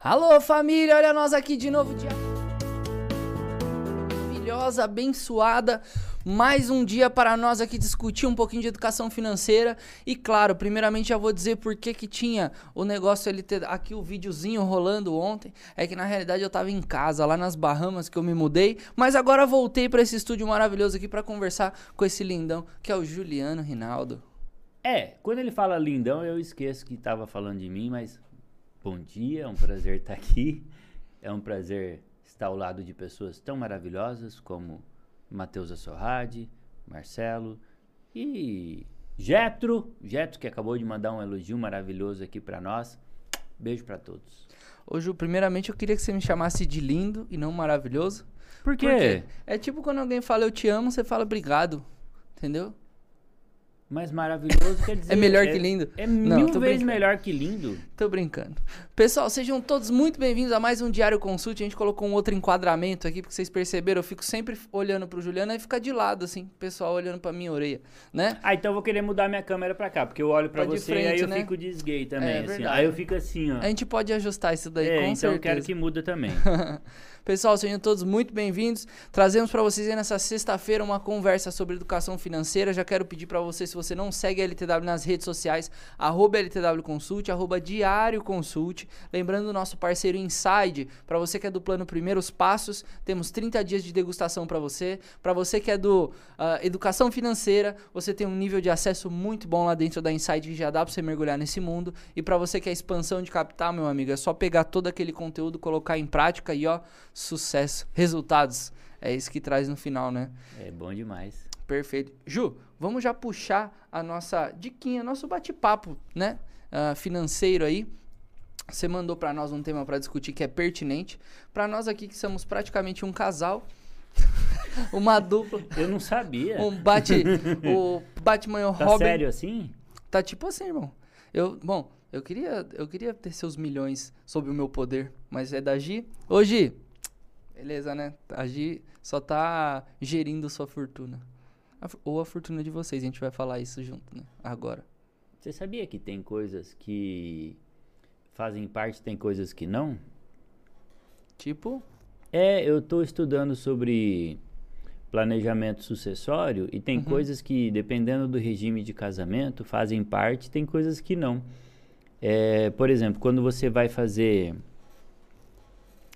Alô, família, olha nós aqui de novo, dia maravilhosa, abençoada. Mais um dia para nós aqui discutir um pouquinho de educação financeira. E claro, primeiramente já vou dizer por que que tinha o negócio ele ter aqui o videozinho rolando ontem. É que na realidade eu tava em casa, lá nas Bahamas que eu me mudei, mas agora voltei para esse estúdio maravilhoso aqui para conversar com esse lindão que é o Juliano Rinaldo. É, quando ele fala lindão, eu esqueço que estava falando de mim, mas bom dia, é um prazer estar aqui. É um prazer estar ao lado de pessoas tão maravilhosas como Matheus Assorrade, Marcelo e Getro, Getro que acabou de mandar um elogio maravilhoso aqui para nós. Beijo para todos. Ô Ju, primeiramente eu queria que você me chamasse de lindo e não maravilhoso. Por quê? Porque é tipo quando alguém fala eu te amo, você fala obrigado. Entendeu? Mas maravilhoso quer dizer. É melhor que lindo? É Não, mil vezes brincando. melhor que lindo. Tô brincando. Pessoal, sejam todos muito bem-vindos a mais um Diário Consult. A gente colocou um outro enquadramento aqui, porque vocês perceberam, eu fico sempre olhando pro Juliano e fica de lado, assim, o pessoal olhando pra minha orelha, né? Ah, então eu vou querer mudar minha câmera pra cá, porque eu olho pra Pra de você e aí frente, eu né? fico desgay também, É assim. verdade. Aí eu fico assim, ó. A gente pode ajustar isso daí, é, com então eu certeza. quero que muda também. Pessoal, sejam todos muito bem-vindos. Trazemos para vocês aí nessa sexta-feira uma conversa sobre educação financeira. Já quero pedir para você, se você não segue a LTW nas redes sociais, arroba LTW Consult, arroba Diário Consult. Lembrando o nosso parceiro Inside, para você que é do plano Primeiros Passos, temos 30 dias de degustação para você. Para você que é do ah, Educação Financeira, você tem um nível de acesso muito bom lá dentro da Inside que já dá para você mergulhar nesse mundo. E para você que é expansão de capital, meu amigo, é só pegar todo aquele conteúdo, colocar em prática e ó, sucesso, resultados. É isso que traz no final, né? é bom demais. Perfeito. Ju, vamos já puxar a nossa diquinha, nosso bate-papo, né? Ah, financeiro aí. Você mandou pra nós um tema pra discutir que é pertinente. Pra nós aqui que somos praticamente um casal, uma dupla, Eu não sabia. um bate, o Batman e o tá Robin. sério assim? Tá tipo assim, irmão. Eu, bom, eu queria, eu queria ter seus milhões sob o meu poder, mas é da Gi. Ô Gi, beleza, né? A Gi só tá gerindo sua fortuna. Ou a fortuna de vocês, a gente vai falar isso junto, né? Agora. Você sabia que tem coisas que fazem parte, tem coisas que não? Tipo, É, eu tô estudando sobre planejamento sucessório e tem Uhum. coisas que, dependendo do regime de casamento, fazem parte, tem coisas que não. É, por exemplo, quando você vai fazer.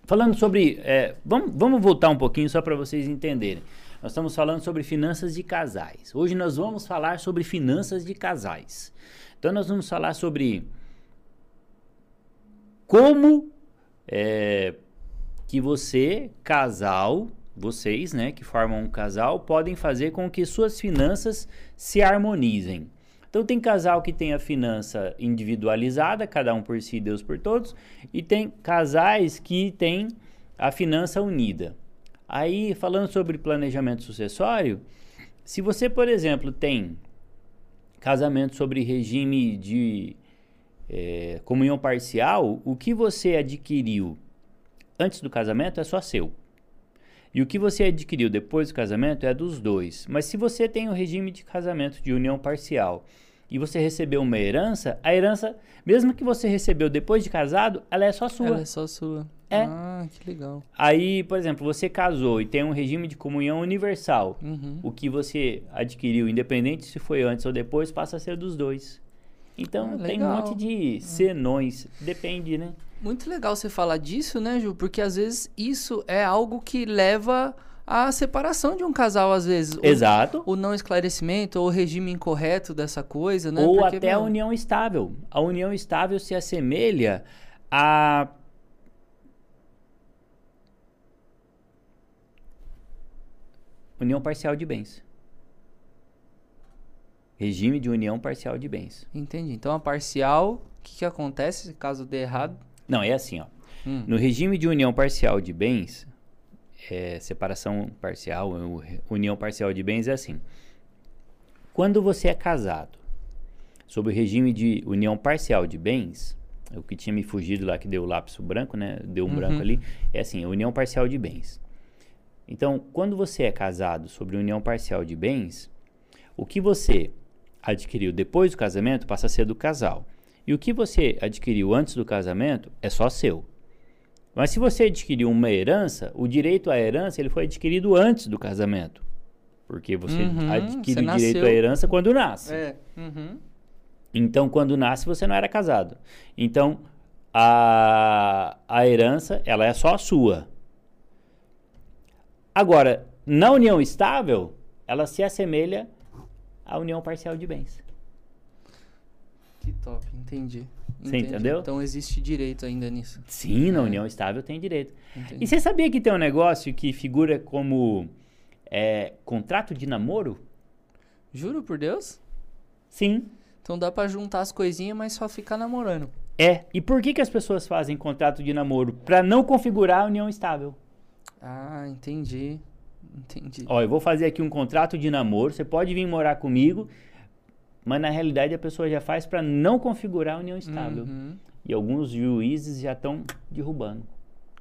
Falando sobre. é, vamos, vamos voltar um pouquinho só para vocês entenderem. Nós estamos falando sobre finanças de casais. Hoje nós vamos falar sobre finanças de casais. Então nós vamos falar sobre como é, que você, casal, vocês, né, que formam um casal, podem fazer com que suas finanças se harmonizem. Então tem casal que tem a finança individualizada, cada um por si, Deus por todos, e tem casais que têm a finança unida. Aí, falando sobre planejamento sucessório, se você, por exemplo, tem casamento sobre regime de eh, comunhão parcial, o que você adquiriu antes do casamento é só seu. E o que você adquiriu depois do casamento é dos dois. Mas se você tem o regime de casamento de união parcial e você recebeu uma herança, a herança, mesmo que você recebeu depois de casado, ela é só sua. ela é só sua. É. Ah, que legal. Aí, por exemplo, você casou e tem um regime de comunhão universal. Uhum. O que você adquiriu, independente se foi antes ou depois, passa a ser dos dois. Então Ah, tem um monte de senões. Depende, né? Muito legal você falar disso, né, Ju? Porque às vezes isso é algo que leva à separação de um casal, às vezes. O- Exato. o não esclarecimento ou o regime incorreto dessa coisa, né? Ou Porque, até a união estável. A união estável se assemelha a. União parcial de bens. Regime de união parcial de bens. Entendi. Então a parcial, o que, que acontece caso dê errado? Não, é assim, ó. Hum. No regime de união parcial de bens, é, separação parcial, re- união parcial de bens é assim. Quando você é casado, sob o regime de união parcial de bens, é o que tinha me fugido lá que deu o lápis branco, né? Deu um Uhum. branco ali, é assim, união parcial de bens. Então, quando você é casado sobre união parcial de bens, o que você adquiriu depois do casamento passa a ser do casal. E o que você adquiriu antes do casamento é só seu. Mas se você adquiriu uma herança, o direito à herança ele foi adquirido antes do casamento. Porque você Uhum, adquire você o direito à herança quando nasce. É. Uhum. Então, quando nasce, você não era casado. Então, a, a herança, ela é só sua. Agora, na união estável, ela se assemelha à união parcial de bens. Que top, entendi. Você Entendi. entendeu? Então existe direito ainda nisso. Sim, na É. união estável tem direito. Entendi. E você sabia que tem um negócio que figura como é, contrato de namoro? Juro por Deus? Sim. Então dá pra juntar as coisinhas, mas só ficar namorando. É. E por que, que as pessoas fazem contrato de namoro? Para não configurar a união estável. Ah, entendi. Entendi. Ó, eu vou fazer aqui um contrato de namoro, você pode vir morar comigo, mas na realidade a pessoa já faz para não configurar a união estável. Uhum. E alguns juízes já estão derrubando.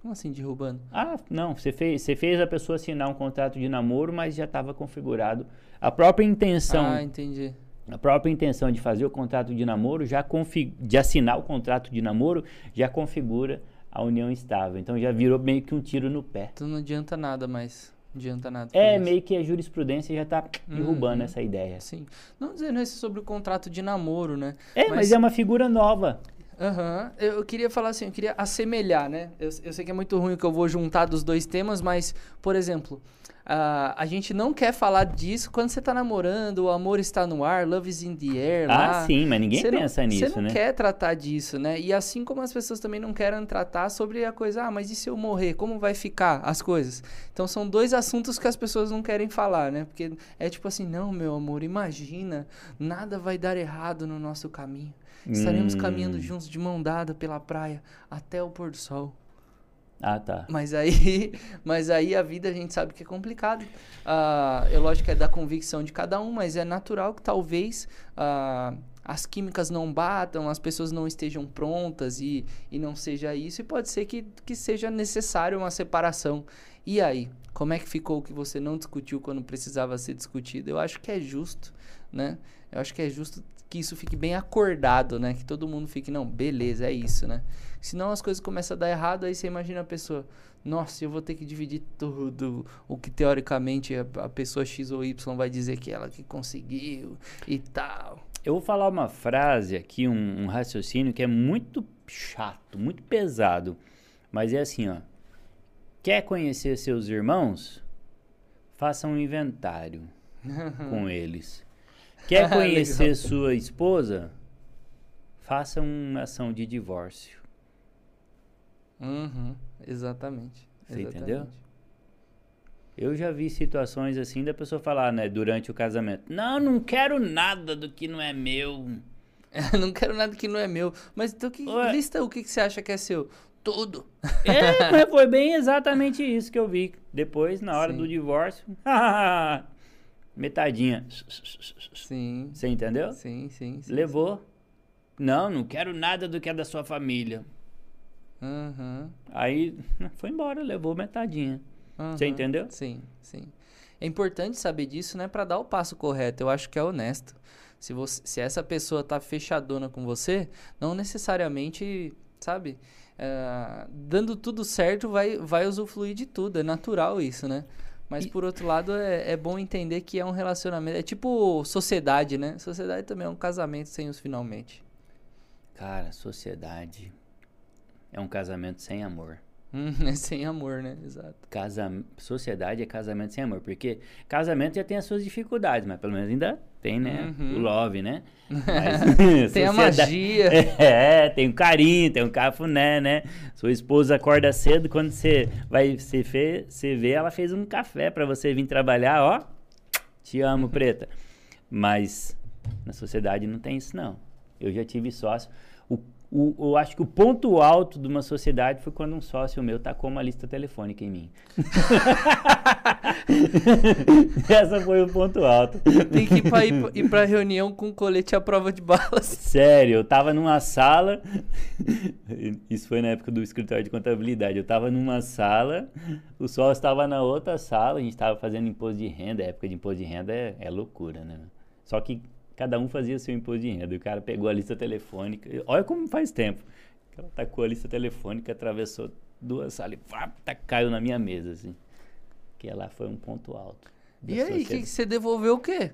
Como assim derrubando? Ah, não, você fez, você fez a pessoa assinar um contrato de namoro, mas já estava configurado. A própria intenção, Ah, entendi. a própria intenção de fazer o contrato de namoro, já confi- de assinar o contrato de namoro, já configura a união estável. Então já virou meio que um tiro no pé. Então não adianta nada mais. Adianta nada. É, isso. meio que a jurisprudência já está derrubando Uhum. essa ideia. Sim. Não dizendo isso sobre o contrato de namoro, né? É, mas, Mas- é uma figura nova. Aham. Eu, eu queria falar assim, eu queria assemelhar, né? Eu, eu sei que é muito ruim que eu vou juntar dos dois temas, mas, por exemplo, ah, a gente não quer falar disso quando você tá namorando, o amor está no ar, love is in the air lá. Ah, sim, mas ninguém Você não- pensa nisso, Você não né? quer tratar disso, né? E assim como as pessoas também não querem tratar sobre a coisa, ah, mas e se eu morrer? Como vai ficar as coisas? Então são dois assuntos que as pessoas não querem falar, né? Porque é tipo assim, não, meu amor, imagina, nada vai dar errado no nosso caminho. Estaremos Hum. caminhando juntos de mão dada pela praia até o pôr do sol. Ah, tá. Mas aí, mas aí a vida a gente sabe que é complicado. Ah, é lógico que é da convicção de cada um, mas é natural que talvez ah, as químicas não batam, as pessoas não estejam prontas e, e não seja isso. E pode ser que, que seja necessário uma separação. E aí, como é que ficou o que você não discutiu quando precisava ser discutido? Eu acho que é justo, né? Eu acho que é justo que isso fique bem acordado, né? Que todo mundo fique, não, beleza, é isso, né? Senão as coisas começam a dar errado, aí você imagina a pessoa, nossa, eu vou ter que dividir tudo o que teoricamente a, a pessoa X ou Y vai dizer que ela que conseguiu e tal. Eu vou falar uma frase aqui, um, um raciocínio que é muito chato, muito pesado. Mas é assim, ó. Quer conhecer seus irmãos? Faça um inventário com eles. Quer conhecer sua esposa? Faça uma ação de divórcio. Uhum, exatamente. Você exatamente. entendeu? Eu já vi situações assim da pessoa falar, né, durante o casamento: Não, não quero nada do que não é meu. não quero nada que não é meu. Mas então que Ué. lista o que, que você acha que é seu? Tudo. É, mas foi bem exatamente isso que eu vi. Depois, na hora Sim. do divórcio, metadinha. Sim. Você entendeu? Sim, sim, sim. Levou. Não, não quero nada do que é da sua família. Uhum, Aí foi embora, levou metadinha. Você uhum. entendeu? Sim, sim. É importante saber disso, né, Pra dar o passo correto. Eu acho que é honesto. Se, você, se essa pessoa tá fechadona com você, não necessariamente, sabe, eh, dando tudo certo, vai, vai usufruir de tudo. É natural isso, né? Mas E- por outro lado, é, é bom entender que é um relacionamento. É tipo sociedade, né? Sociedade também é um casamento sem os finalmente. Cara, sociedade é um casamento sem amor. Hum, é sem amor, né? Exato. Casam... Sociedade é casamento sem amor, porque casamento já tem as suas dificuldades, mas pelo menos ainda tem, né? Uhum. O love, né? Mas Tem a magia. É, tem um carinho, tem um cafuné, né? Sua esposa acorda cedo, quando você vai, você, fe, você vê, ela fez um café pra você vir trabalhar, ó. Te amo, preta. Mas na sociedade não tem isso, não. Eu já tive sócio. O, eu acho que o ponto alto de uma sociedade foi quando um sócio meu tacou uma lista telefônica em mim. Essa foi o ponto alto. Tem que ir pra, ir, ir pra reunião com colete à prova de balas. Sério, eu tava numa sala. Isso foi na época do escritório de contabilidade. Eu tava numa sala, o sócio estava na outra sala, a gente tava fazendo imposto de renda. A época de imposto de renda é, é loucura, né? Só que cada um fazia seu imposto de renda. O cara pegou a lista telefônica. Olha como faz tempo. Ela tacou a lista telefônica, atravessou duas salas e pá, tá, caiu na minha mesa, assim. Que ela foi um ponto alto. E aí, que você devolveu o quê?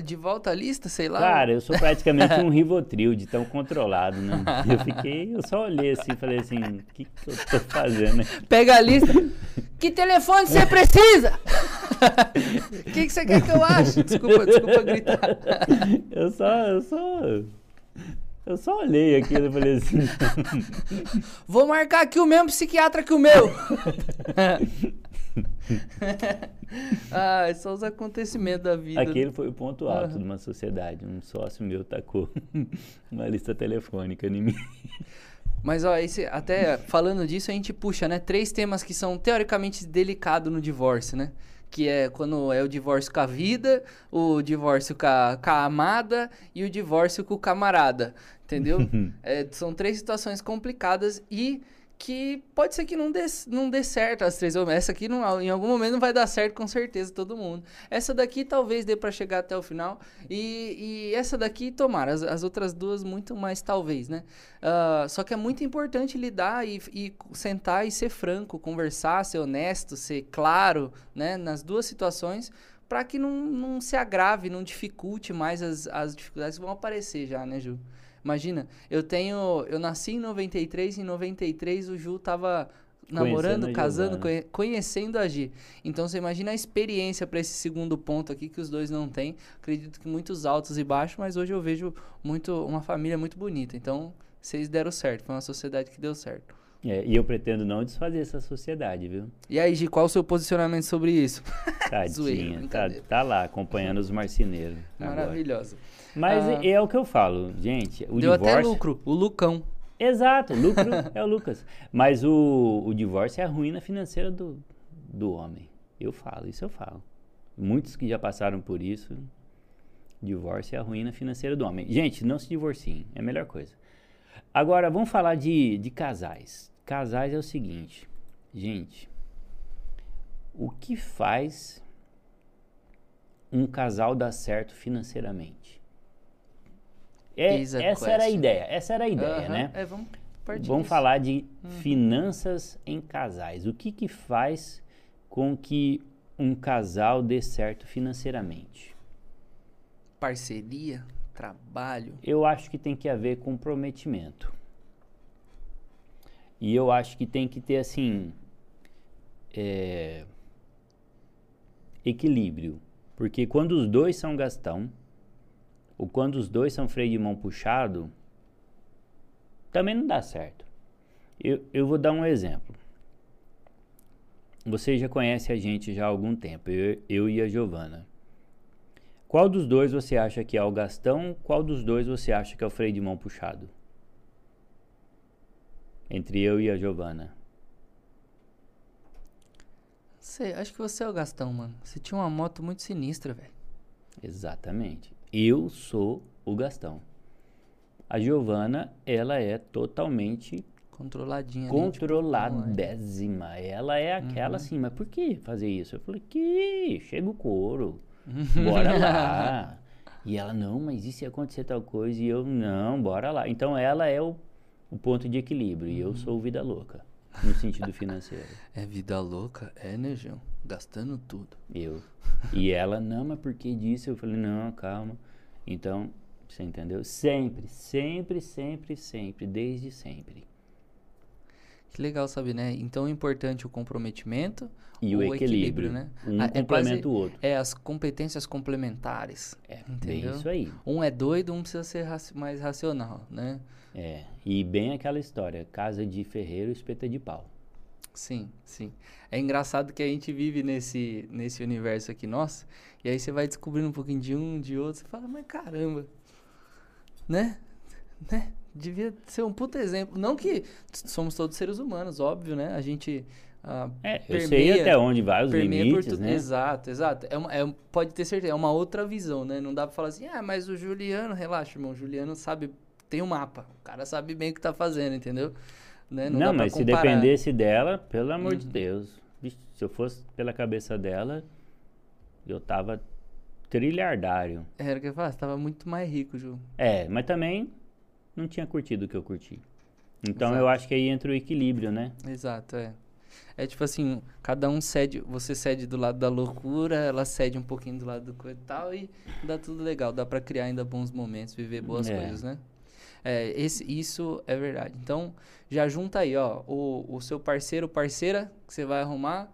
De volta à lista, sei lá? Cara, eu sou praticamente um Rivotril de tão controlado, né? Eu fiquei, eu só olhei assim e falei assim, o que, que eu tô fazendo? né? Pega a lista. que telefone você precisa? O que, que você quer que eu ache? Desculpa, desculpa gritar. Eu só, eu só, eu só olhei aquilo e falei assim, Vou marcar aqui o mesmo psiquiatra que o meu. ah, são os acontecimentos da vida. aquele foi o ponto alto Aham. de uma sociedade. Um sócio meu tacou uma lista telefônica em mim. Mas ó, esse, até falando disso, a gente puxa, né? Três temas que são teoricamente delicados no divórcio, né? Que é quando é o divórcio com a vida, o divórcio com a, com a amada e o divórcio com o camarada. Entendeu? É, são três situações complicadas e que pode ser que não dê, não dê certo as três. Essa aqui não- em algum momento não vai dar certo com certeza todo mundo. Essa daqui talvez dê pra chegar até o final. E, e essa daqui, tomara. As, as outras duas, muito mais talvez, né? Ah, só que é muito importante lidar e, e sentar e ser franco, conversar, ser honesto, ser claro, né? Nas duas situações, para que não, não se agrave, não dificulte mais as, as dificuldades que vão aparecer já, né, Ju? Imagina, eu tenho. Eu nasci em 93, em 93 o Ju tava namorando, casando, conhe- conhecendo a Gi. Então você imagina a experiência para esse segundo ponto aqui que os dois não têm. Acredito que muitos altos e baixos, mas hoje eu vejo muito uma família muito bonita. Então vocês deram certo, foi uma sociedade que deu certo. É, e eu pretendo não desfazer essa sociedade, viu? E aí, Gi, qual o seu posicionamento sobre isso? Zoeira, Tadinha, tá, brincadeira. tá lá acompanhando os marceneiros. agora. Maravilhosa. Mas Ah. é o que eu falo, gente. O Deu divórcio. até lucro, o Lucão. Exato, lucro é o Lucas. Mas o, o divórcio é a ruína financeira do, do homem. Eu falo, isso eu falo. Muitos que já passaram por isso, divórcio é a ruína financeira do homem. Gente, não se divorciem, é a melhor coisa. Agora, vamos falar de, de casais. Casais é o seguinte, gente, o que faz um casal dar certo financeiramente? É, essa era a question. ideia, essa era a ideia, Aham, né? É, vamos Vamos disso. falar de finanças em casais. O que que faz com que um casal dê certo financeiramente? Parceria, trabalho. Eu acho que tem que haver comprometimento. E eu acho que tem que ter, assim, é, equilíbrio. Porque quando os dois são gastão, ou quando os dois são freio de mão puxado, também não dá certo. Eu, eu vou dar um exemplo. Você já conhece a gente já há algum tempo, eu, eu e a Giovana. Qual dos dois você acha que é o Gastão? Qual dos dois você acha que é o freio de mão puxado? Entre eu e a Giovana. Sei, acho que você é o Gastão, mano. Você tinha uma moto muito sinistra, velho. Exatamente. Eu sou o Gastão. A Giovana, ela é totalmente Controladinha ali, tipo, controladésima. Ela é aquela assim, mas por que fazer isso? Eu falei, que chega o couro. Bora lá. E ela, não, mas e se acontecer tal coisa? E eu, não, bora lá. Então ela é o, o ponto de equilíbrio. E eu sou o vida louca, no sentido financeiro. É vida louca? É, né, João? Gastando tudo. Eu. E ela, não, mas por que disso? Eu falei, não, calma. Então, você entendeu? Sempre, sempre, sempre, sempre, desde sempre. Que legal saber, né? Então é importante o comprometimento E o, equilíbrio, né? Um Ah, é complementa quase- o outro. É as competências complementares. É, entendeu? isso aí. Um é doido, um precisa ser raci- mais racional, né? É, e bem aquela história, casa de ferreiro, espeta de pau. Sim, sim. É engraçado que a gente vive nesse, nesse universo aqui nosso, e aí você vai descobrindo um pouquinho de um, de outro, você fala, mas caramba, né? Né? Devia ser um puta exemplo. Não que somos todos seres humanos, óbvio, né? A gente. ah, É, eu Permeia- sei até onde vai os limites, né? Exato, exato. É uma- é- pode ter certeza, é uma outra visão, né? Não dá pra falar assim, ah, mas o Juliano, relaxa, irmão, o Juliano sabe, tem um mapa, o cara sabe bem o que tá fazendo, entendeu? Né? Não, pra mas se dependesse dela, pelo amor de Uhum. Deus. Vixe, se eu fosse pela cabeça dela, eu tava trilhardário. Era o que eu falar, você tava muito mais rico, Ju. É, mas também não tinha curtido o que eu curti. Então Exato. eu acho que aí entra o equilíbrio, né? Exato, é. É tipo assim, cada um cede, você cede do lado da loucura, ela cede um pouquinho do lado do coisa e tal, e dá tudo legal, dá pra criar ainda bons momentos, viver boas É. coisas, né? É, esse, isso é verdade. Então, já junta aí, ó, o, o seu parceiro, parceira, que você vai arrumar,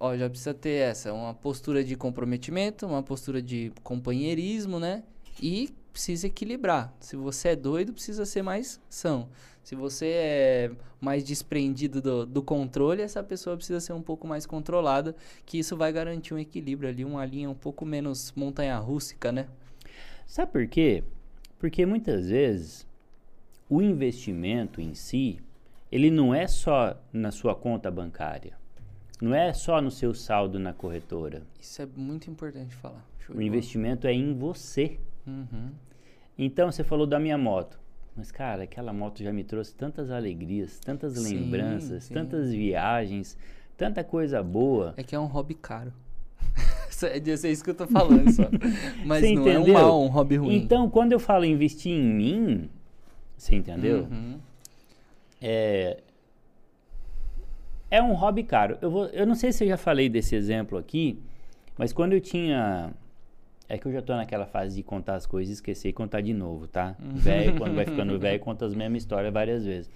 ó, já precisa ter essa, uma postura de comprometimento, uma postura de companheirismo, né? E precisa equilibrar. Se você é doido, precisa ser mais são. Se você é mais desprendido do, do controle, essa pessoa precisa ser um pouco mais controlada, que isso vai garantir um equilíbrio ali, uma linha um pouco menos montanha rústica, né? Sabe por quê? Porque muitas vezes o investimento em si, ele não é só na sua conta bancária. Não é só no seu saldo na corretora. Isso é muito importante falar. O bola. investimento é em você. Uhum. Então você falou da minha moto. Mas, cara, aquela moto já me trouxe tantas alegrias, tantas Sim, lembranças, sim. tantas viagens, tanta coisa boa. É que é um hobby caro. É é isso que eu tô falando só. Mas Você não é um entendeu? mal, um hobby ruim. Então, quando eu falo investir em mim, você entendeu? Uhum. É, é um hobby caro. Eu, vou, eu não sei se eu já falei desse exemplo aqui, mas quando eu tinha. É que eu já tô naquela fase de contar as coisas e esquecer e contar de novo, tá? Velho, quando vai ficando velho, conta as mesmas histórias várias vezes.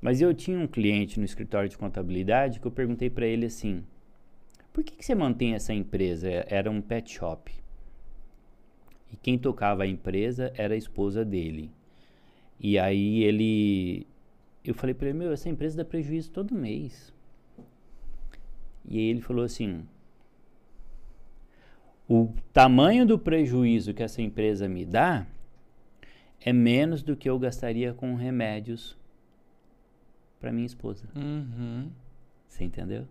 Mas eu tinha um cliente no escritório de contabilidade que eu perguntei para ele assim: por que, que você mantém essa empresa? É- Era um pet shop. E quem tocava a empresa era a esposa dele. E aí ele. Eu falei para ele: meu, essa empresa dá prejuízo todo mês. E aí ele falou assim: o tamanho do prejuízo que essa empresa me dá é menos do que eu gastaria com remédios para minha esposa. Uhum. Você entendeu?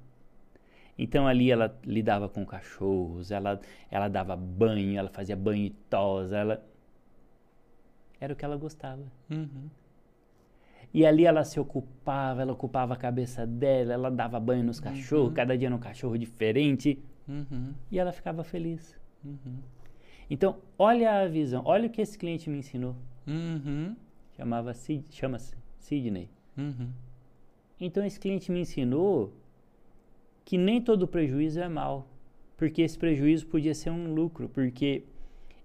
Então ali ela lidava com cachorros, ela, ela dava banho, ela fazia banho e tosa, ela. Era o que ela gostava. Uhum. E ali ela se ocupava, ela ocupava a cabeça dela, ela dava banho nos cachorros, cada dia num cachorro diferente, Uhum. e ela ficava feliz. Uhum. Então, olha a visão, olha o que esse cliente me ensinou. Uhum. Chamava Sid, chama-se Sidney. Uhum. Então esse cliente me ensinou que nem todo prejuízo é mal, porque esse prejuízo podia ser um lucro, porque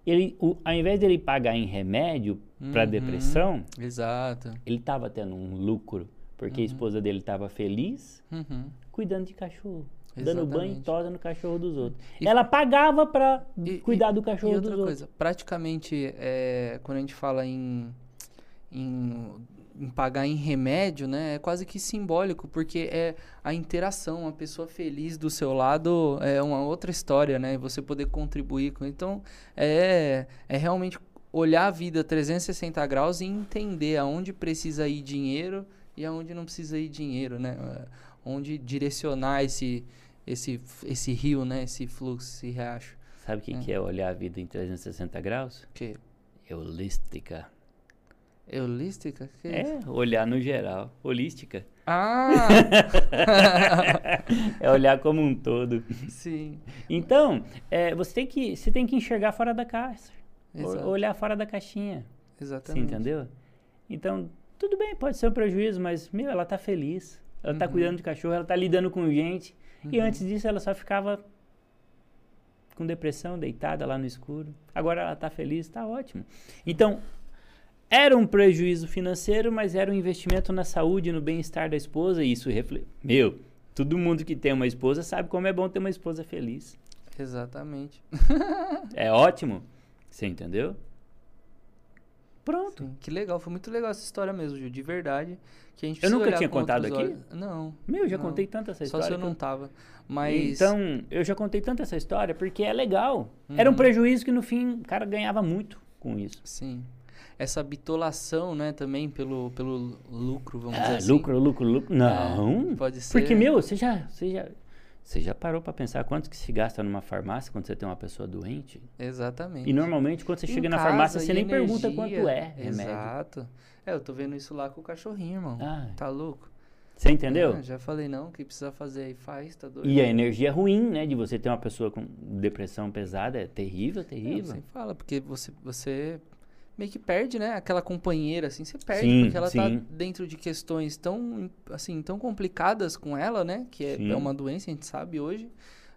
ele, o, ao invés dele pagar em remédio para Uhum. depressão, Exato. ele estava tendo um lucro, porque a esposa dele estava feliz Uhum. cuidando de cachorro. Dando banho e Exatamente. tosa no cachorro dos outros. E- Ela pagava para cuidar e- do cachorro e dos outra outros. coisa, praticamente, é, quando a gente fala em, em, em pagar em remédio, né, é quase que simbólico, porque é a interação, a pessoa feliz do seu lado é uma outra história, né, você poder contribuir com. Então, é, é realmente olhar a vida 360 graus e entender aonde precisa ir dinheiro e aonde não precisa ir dinheiro, né, é, onde direcionar esse, esse, esse rio, né, esse fluxo, esse riacho. Sabe o que, É. que é olhar a vida em 360 graus? Que Holística. Holística? Que? É, olhar no geral. Holística. Ah! é olhar como um todo. Sim. Então, é, você, tem que, você tem que enxergar fora da caixa. Exato. Olhar fora da caixinha. Você Exatamente. entendeu? Então, tudo bem, pode ser um prejuízo, mas, meu, ela tá feliz. Ela tá Uhum. cuidando de cachorro, ela tá lidando com gente. E Uhum. antes disso, ela só ficava com depressão, deitada lá no escuro. Agora ela tá feliz, tá ótimo. Então, era um prejuízo financeiro, mas era um investimento na saúde, no bem-estar da esposa. E isso reflete. Meu, todo mundo que tem uma esposa sabe como é bom ter uma esposa feliz. Exatamente. É ótimo. Você entendeu? Pronto. Sim, Que legal, foi muito legal essa história mesmo, Gil, de verdade. Que a gente Eu nunca tinha contado aqui? olhos. Não. Meu, já não. contei tanto essa Só história. se eu não tava. Mas. Então, eu já contei tanto essa história porque é legal. Era um Uhum. prejuízo que no fim o cara ganhava muito com isso. Sim. Essa bitolação, né, também pelo, pelo lucro, vamos dizer Ah, assim. lucro, lucro, lucro. Não. É, pode ser. Porque, meu, você já, você já, você já parou pra pensar quanto que se gasta numa farmácia quando você tem uma pessoa doente? Exatamente. E normalmente quando você Em chega na casa, farmácia, você nem pergunta energia. quanto é remédio. Exato. É, eu tô vendo isso lá com o cachorrinho, irmão. Ah, Tá louco? você entendeu? Ah, já falei, não, o que precisa fazer aí faz, tá doido? E a energia é ruim, né? De você ter uma pessoa com depressão pesada é terrível, É, terrível. você fala, porque você, você meio que perde, né? Aquela companheira, assim, você perde, Sim, porque ela tá sim. dentro de questões tão, assim, tão complicadas com ela, né? Que é, é uma doença, a gente sabe hoje,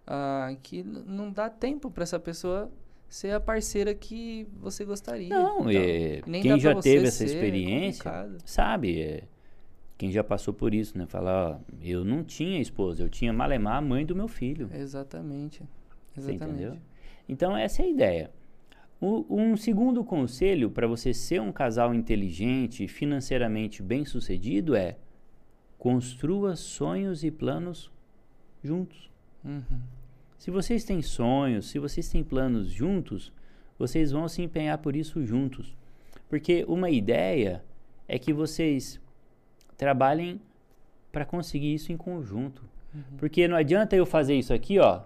ah, que não dá tempo pra essa pessoa ser a parceira que você gostaria. Não, Então, é, quem já você teve essa experiência, complicado. sabe? é, quem já passou por isso, né? Falar, ó, eu não tinha esposa, eu tinha malemar a mãe do meu filho. Exatamente. Você Exatamente. entendeu? Então, essa é a ideia. O- um segundo conselho para você ser um casal inteligente e financeiramente bem sucedido é construa sonhos e planos juntos. Uhum. Se vocês têm sonhos, se vocês têm planos juntos, vocês vão se empenhar por isso juntos. Porque uma ideia é que vocês trabalhem para conseguir isso em conjunto. Porque não adianta eu fazer isso aqui, ó.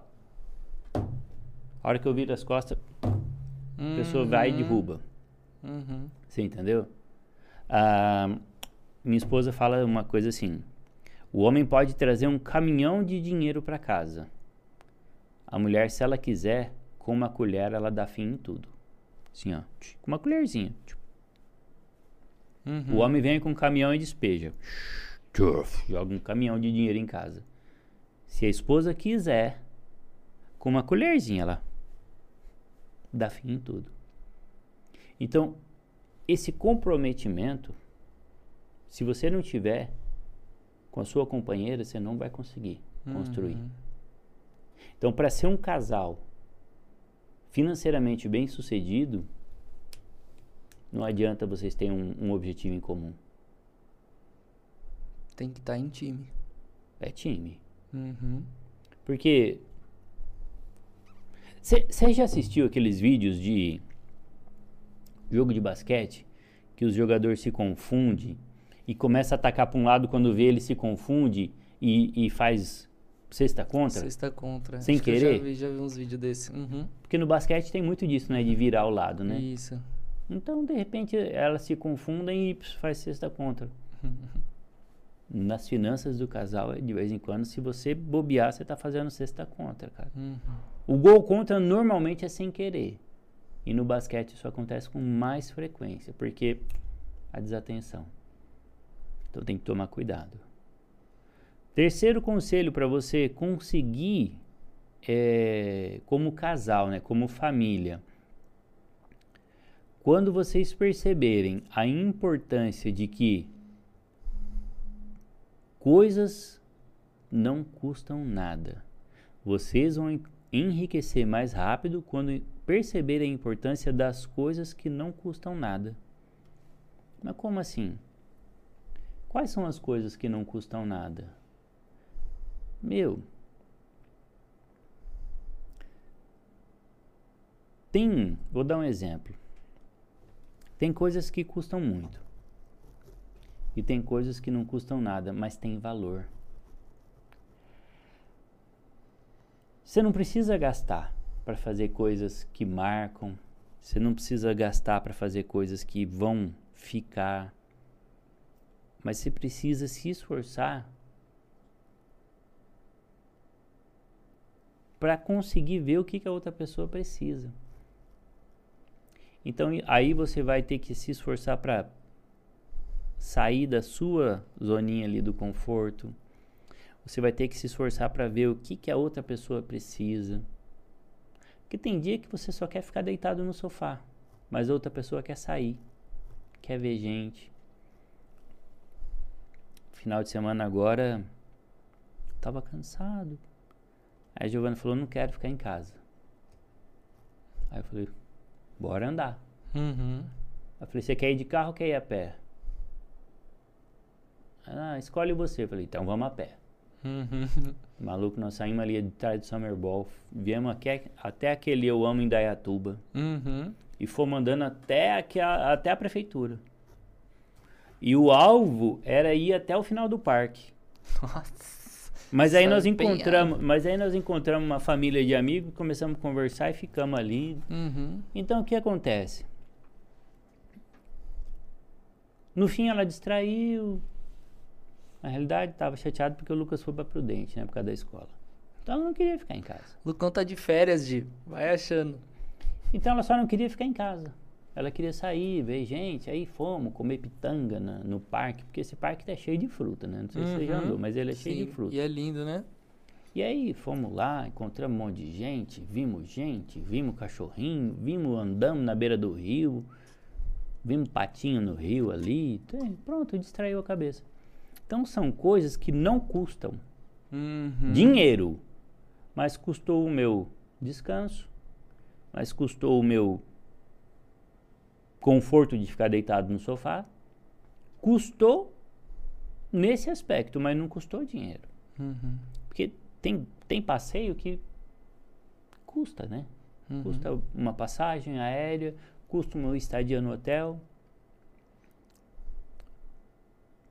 A hora que eu viro as costas, a pessoa vai e derruba. Uhum. Você entendeu? Ah, minha esposa fala uma coisa assim: o homem pode trazer um caminhão de dinheiro para casa. A mulher, se ela quiser, com uma colher, ela dá fim em tudo. Assim, ó, com uma colherzinha. tch. Uhum. O homem vem com um caminhão e despeja. Joga um caminhão de dinheiro em casa. Se a esposa quiser, com uma colherzinha, ela dá fim em tudo. Então, esse comprometimento, se você não tiver com a sua companheira, você não vai conseguir construir. Uhum. Então, para ser um casal financeiramente bem sucedido, não adianta vocês terem um, um objetivo em comum. Tem que estar em time. É time. Uhum. Porque. Você já assistiu aqueles vídeos de jogo de basquete que os jogadores se confundem e começa a atacar para um lado quando vê ele se confunde e, e faz cesta contra? Sexta contra. Sem Acho que querer? já vi, já vi uns vídeos desse. Uhum. Porque no basquete tem muito disso, né? De virar o lado, né? Isso. Então, de repente, elas se confundem e faz cesta contra. Nas finanças do casal, de vez em quando, se você bobear, você tá fazendo cesta contra, cara. Uhum. O gol contra normalmente é sem querer. E no basquete isso acontece com mais frequência, porque a desatenção. Então tem que tomar cuidado. Terceiro conselho para você conseguir, é, como casal, né, como família, quando vocês perceberem a importância de que coisas não custam nada, vocês vão enriquecer mais rápido quando perceberem a importância das coisas que não custam nada. Mas como assim? Quais são as coisas que não custam nada? Meu, tem, vou dar um exemplo. Tem coisas que custam muito. E tem coisas que não custam nada, mas têm valor. Você não precisa gastar para fazer coisas que marcam. Você não precisa gastar para fazer coisas que vão ficar. Mas você precisa se esforçar para conseguir ver o que, que a outra pessoa precisa. Então aí você vai ter que se esforçar para sair da sua zoninha ali do conforto. Você vai ter que se esforçar para ver o que, que a outra pessoa precisa. Porque tem dia que você só quer ficar deitado no sofá, mas outra pessoa quer sair, quer ver gente. Final de semana agora, tava cansado. Aí a Giovana falou: não quero ficar em casa. Aí eu falei: bora andar. Uhum. Eu falei: você quer ir de carro ou quer ir a pé? Ah, escolhe você. Eu falei: então vamos a pé. Uhum. Maluco, nós saímos ali de trás do Summer Ball, viemos aqui, até aquele Eu Amo em Dayatuba Uhum. e fomos andando até, aqui a, até a prefeitura. E o alvo era ir até o final do parque. Nossa. Mas aí Só nós encontramos, mas aí nós encontramos uma família de amigos, começamos a conversar e ficamos ali. Uhum. Então o que acontece? No fim ela distraiu. Na realidade estava chateado porque o Lucas foi para Prudente, né, por causa da escola. Então ela não queria ficar em casa. Lucão tá de férias, Di. Vai achando. Então ela só não queria ficar em casa. Ela queria sair, ver gente, aí fomos comer pitanga na- no parque, porque esse parque tá cheio de fruta, né? Não sei se você já Uhum. andou, mas ele é cheio Sim, de fruta. E é lindo, né? E aí fomos lá, encontramos um monte de gente, vimos gente, vimos cachorrinho, vimos andamos na beira do rio, vimos patinho no rio ali, tem- pronto, distraiu a cabeça. Então são coisas que não custam Uhum. dinheiro, mas custou o meu descanso, mas custou o meu conforto de ficar deitado no sofá, custou nesse aspecto, mas não custou dinheiro. Uhum. Porque tem, tem passeio que custa, né? Uhum. Custa uma passagem aérea, custa uma estadia no hotel.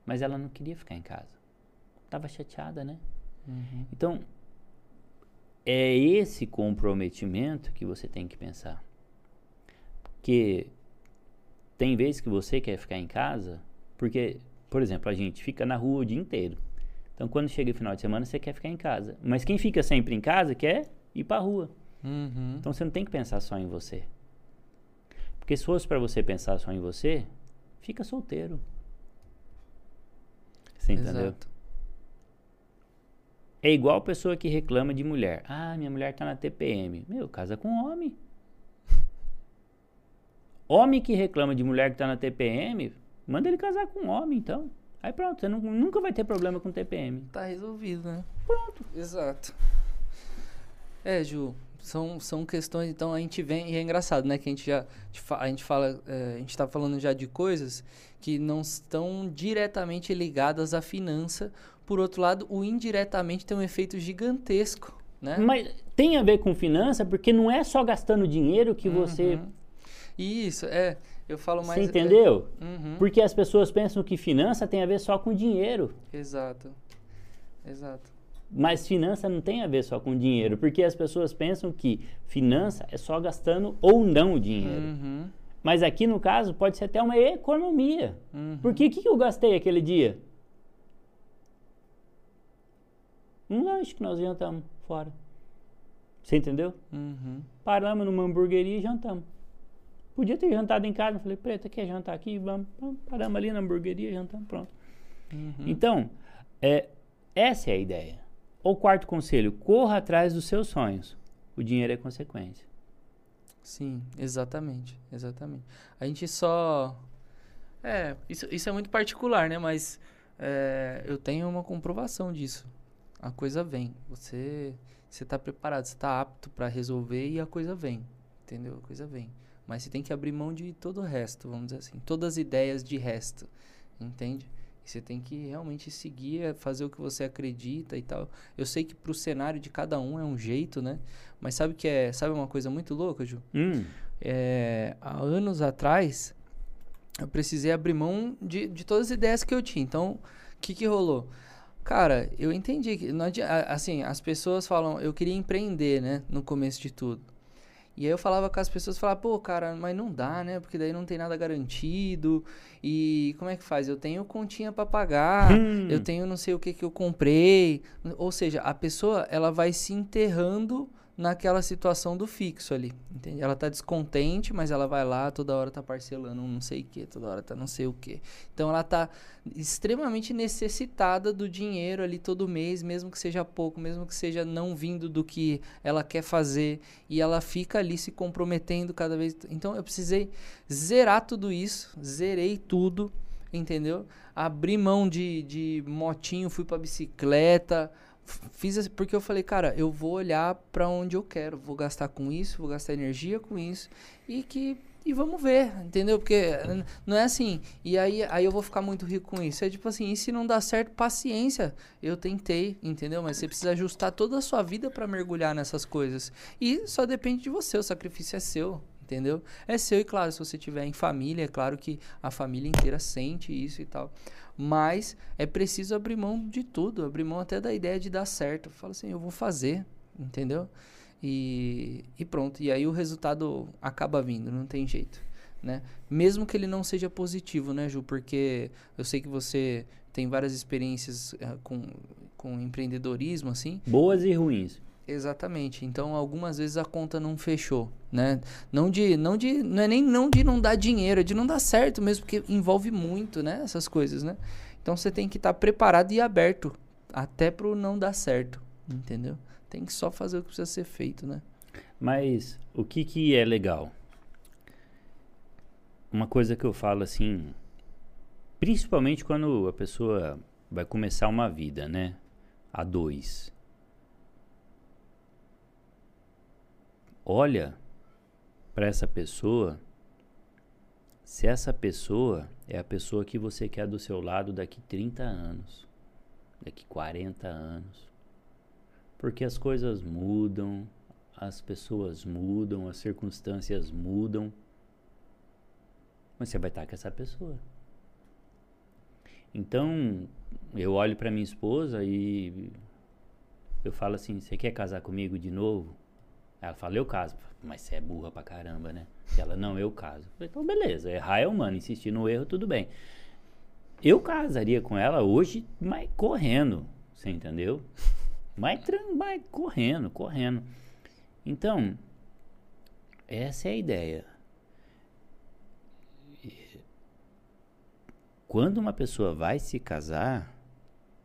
Mas ela não queria ficar em casa. Estava chateada, né? Uhum. Então, é esse comprometimento que você tem que pensar. Porque tem vezes que você quer ficar em casa, porque, por exemplo, a gente fica na rua o dia inteiro. Então, quando chega o final de semana, você quer ficar em casa. Mas quem fica sempre em casa quer ir para a rua. Uhum. Então, você não tem que pensar só em você. Porque se fosse para você pensar só em você, fica solteiro. Você entendeu? Exato. É igual pessoa que reclama de mulher. Ah, minha mulher tá na TPM. Meu, casa com homem. Homem que reclama de mulher que tá na TPM, manda ele casar com um homem, então. Aí pronto, você nu- nunca vai ter problema com TPM. Tá resolvido, né? Pronto. Exato. É, Ju, são, são questões, então a gente vem, e é engraçado, né, que a gente já, a gente fala, é, a gente tá falando já de coisas que não estão diretamente ligadas à finança, por outro lado, o indiretamente tem um efeito gigantesco, né? Mas tem a ver com finança, porque não é só gastando dinheiro que você. Uhum. Isso, é, eu falo mais... Você entendeu? é, uhum, Porque as pessoas pensam que finança tem a ver só com dinheiro. Exato, exato. Mas finança não tem a ver só com dinheiro, porque as pessoas pensam que finança é só gastando ou não o dinheiro. Uhum, Mas aqui no caso pode ser até uma economia. uhum. Porque o que, que eu gastei aquele dia? Um lanche que nós jantamos fora. Você entendeu? Uhum. Paramos numa hamburgueria e jantamos. Podia ter jantado em casa. Falei, preta, quer jantar aqui? Vamos. Vamos. Paramos ali na hamburgueria, jantamos, pronto. Uhum. Então, é, essa é a ideia. O quarto conselho, corra atrás dos seus sonhos. O dinheiro é consequência. Sim, exatamente, exatamente. A gente só. É, isso, isso é muito particular, né? Mas é, eu tenho uma comprovação disso. A coisa vem. Você você tá preparado, você tá apto para resolver e a coisa vem. Entendeu? A coisa vem. Mas você tem que abrir mão de todo o resto, vamos dizer assim. Todas as ideias de resto. Entende? Você tem que realmente seguir, é, fazer o que você acredita e tal. Eu sei que pro cenário de cada um é um jeito, né? Mas sabe que é, sabe uma coisa muito louca, Ju? Hum, É, há anos atrás, eu precisei abrir mão de, de todas as ideias que eu tinha. Então, o que que rolou? Cara, eu entendi que, não adi- a- assim, as pessoas falam, eu queria empreender, né, no começo de tudo. E aí eu falava com as pessoas, falava, pô, cara, mas não dá, né, porque daí não tem nada garantido. E como é que faz? Eu tenho continha pra pagar, Hum. eu tenho não sei o que que eu comprei. Ou seja, a pessoa, ela vai se enterrando naquela situação do fixo ali, entende? Ela tá descontente, mas ela vai lá, toda hora tá parcelando um não sei o que, toda hora tá não sei o que. Então ela tá extremamente necessitada do dinheiro ali todo mês, mesmo que seja pouco, mesmo que seja não vindo do que ela quer fazer, e ela fica ali se comprometendo cada vez. Então eu precisei zerar tudo isso, zerei tudo, entendeu? Abri mão de, de motinho, fui pra bicicleta, fiz assim, porque eu falei, cara, eu vou olhar pra onde eu quero, vou gastar com isso, vou gastar energia com isso e que e vamos ver, entendeu? Porque não é assim, e aí, aí eu vou ficar muito rico com isso. É tipo assim, e se não dá certo, paciência. Eu tentei, entendeu? Mas você precisa ajustar toda a sua vida pra mergulhar nessas coisas. E só depende de você, o sacrifício é seu, entendeu? É seu e claro, se você tiver em família, é claro que a família inteira sente isso e tal. Mas é preciso abrir mão de tudo, abrir mão até da ideia de dar certo. Fala assim, eu vou fazer, entendeu? E, e pronto. E aí o resultado acaba vindo, não tem jeito, né? Mesmo que ele não seja positivo, né, Ju? Porque eu sei que você tem várias experiências eh, com, com empreendedorismo, assim. Boas e ruins. Exatamente. Então, algumas vezes a conta não fechou, né? Não de, não de, não é nem não de não dar dinheiro, é de não dar certo mesmo, porque envolve muito, né? Essas coisas, né? Então, você tem que estar tá preparado e aberto até pro não dar certo, entendeu? Tem que só fazer o que precisa ser feito, né? Mas o que que é legal? Uma coisa que eu falo assim, principalmente quando a pessoa vai começar uma vida, né? A dois olha para essa pessoa, se essa pessoa é a pessoa que você quer do seu lado daqui 30 anos, daqui 40 anos. Porque as coisas mudam, as pessoas mudam, as circunstâncias mudam. Mas você vai estar com essa pessoa. Então, eu olho para minha esposa e eu falo assim: "Você quer casar comigo de novo?" Ela fala, eu caso. Mas você é burra pra caramba, né? Ela, não, eu caso. Falei, então, beleza, errar é humano, insistir no erro, tudo bem. Eu casaria com ela hoje, mas correndo, você entendeu? Mas, mas correndo, correndo. Então, essa é a ideia. Quando uma pessoa vai se casar,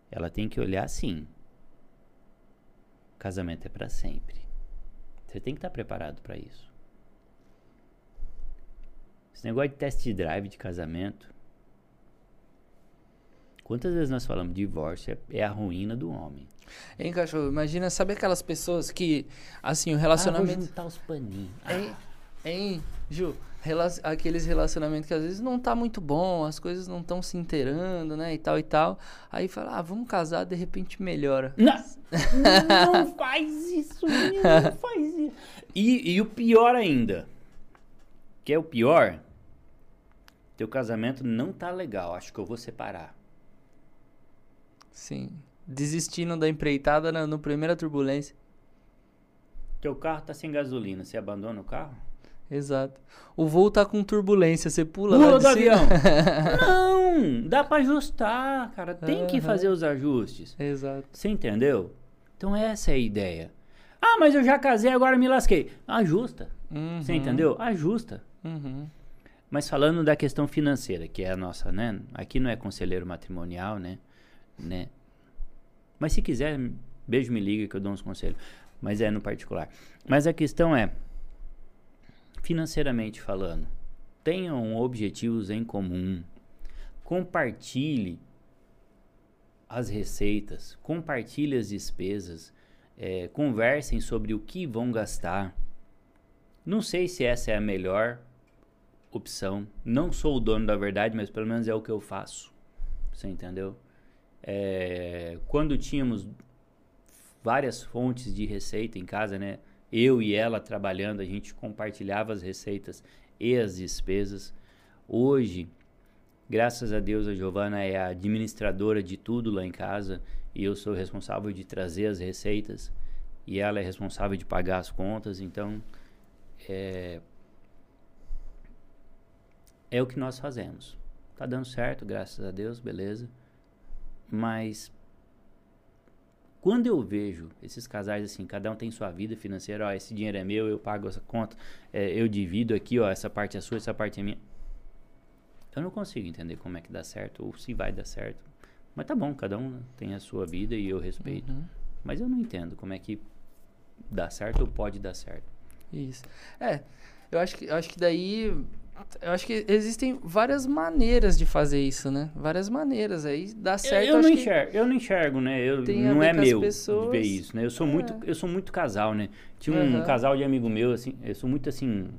ela tem que olhar assim. Casamento é para sempre. Você tem que estar preparado para isso. Esse negócio de test drive de casamento. Quantas vezes nós falamos divórcio é, é a ruína do homem? Hein, cachorro? Imagina, sabe aquelas pessoas que, assim, o relacionamento. Ah, vou juntar os paninhos. Hein, hein Ju? Rela aqueles relacionamentos que às vezes não tá muito bom, as coisas não estão se inteirando, né? E tal e tal. Aí fala, ah, vamos casar, de repente melhora. Não, não faz isso, não faz isso. E, e o pior ainda, que é o pior, teu casamento não tá legal, acho que eu vou separar. Sim. Desistindo da empreitada na no primeira turbulência. Teu carro tá sem gasolina, você abandona o carro? Exato. O voo tá com turbulência, você pula, pula lá do avião. Não, dá para ajustar, cara. Tem uhum. que fazer os ajustes. Exato. Você entendeu? Então essa é a ideia. Ah, mas eu já casei, agora me lasquei. Ajusta. Uhum. Você entendeu? Ajusta. Uhum. Mas falando da questão financeira, que é a nossa, né? Aqui não é conselheiro matrimonial, né? né? Mas se quiser, beijo, me liga que eu dou uns conselhos. Mas é no particular. Mas a questão é, financeiramente falando. Tenham objetivos em comum. Compartilhe as receitas, compartilhe as despesas, é, conversem sobre o que vão gastar. Não sei se essa é a melhor opção. Não sou o dono da verdade, mas pelo menos é o que eu faço. Você entendeu? É, quando tínhamos várias fontes de receita em casa, né? Eu e ela trabalhando, a gente compartilhava as receitas e as despesas. Hoje, graças a Deus, a Giovana é a administradora de tudo lá em casa e eu sou responsável de trazer as receitas e ela é responsável de pagar as contas. Então, é, é o que nós fazemos. Tá dando certo, graças a Deus, beleza. Mas quando eu vejo esses casais assim, cada um tem sua vida financeira, ó, esse dinheiro é meu, eu pago essa conta, é, eu divido aqui, ó, essa parte é sua, essa parte é minha. Eu não consigo entender como é que dá certo ou se vai dar certo. Mas tá bom, cada um tem a sua vida e eu respeito. Uhum. Mas eu não entendo como é que dá certo ou pode dar certo. Isso. É, eu acho que, eu acho que daí eu acho que existem várias maneiras de fazer isso, né? Várias maneiras. Aí dá certo. Eu, eu não enxergo, eu não enxergo, né? Eu, não é meu pessoas... ver isso, né? Eu sou, é. muito, eu sou muito casal, né? Tinha um uhum. casal de amigo meu, assim, eu sou muito assim,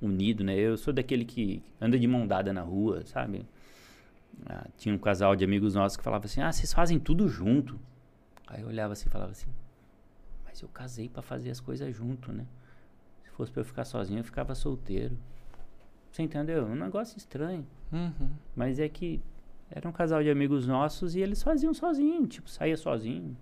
unido, né? Eu sou daquele que anda de mão dada na rua, sabe? Ah, tinha um casal de amigos nossos que falava assim: ah, vocês fazem tudo junto. Aí eu olhava assim e falava assim: mas eu casei para fazer as coisas junto, né? Se fosse para eu ficar sozinho, eu ficava solteiro. Você entendeu? Um negócio estranho. Uhum. Mas é que era um casal de amigos nossos e eles faziam sozinho, tipo, saía sozinho.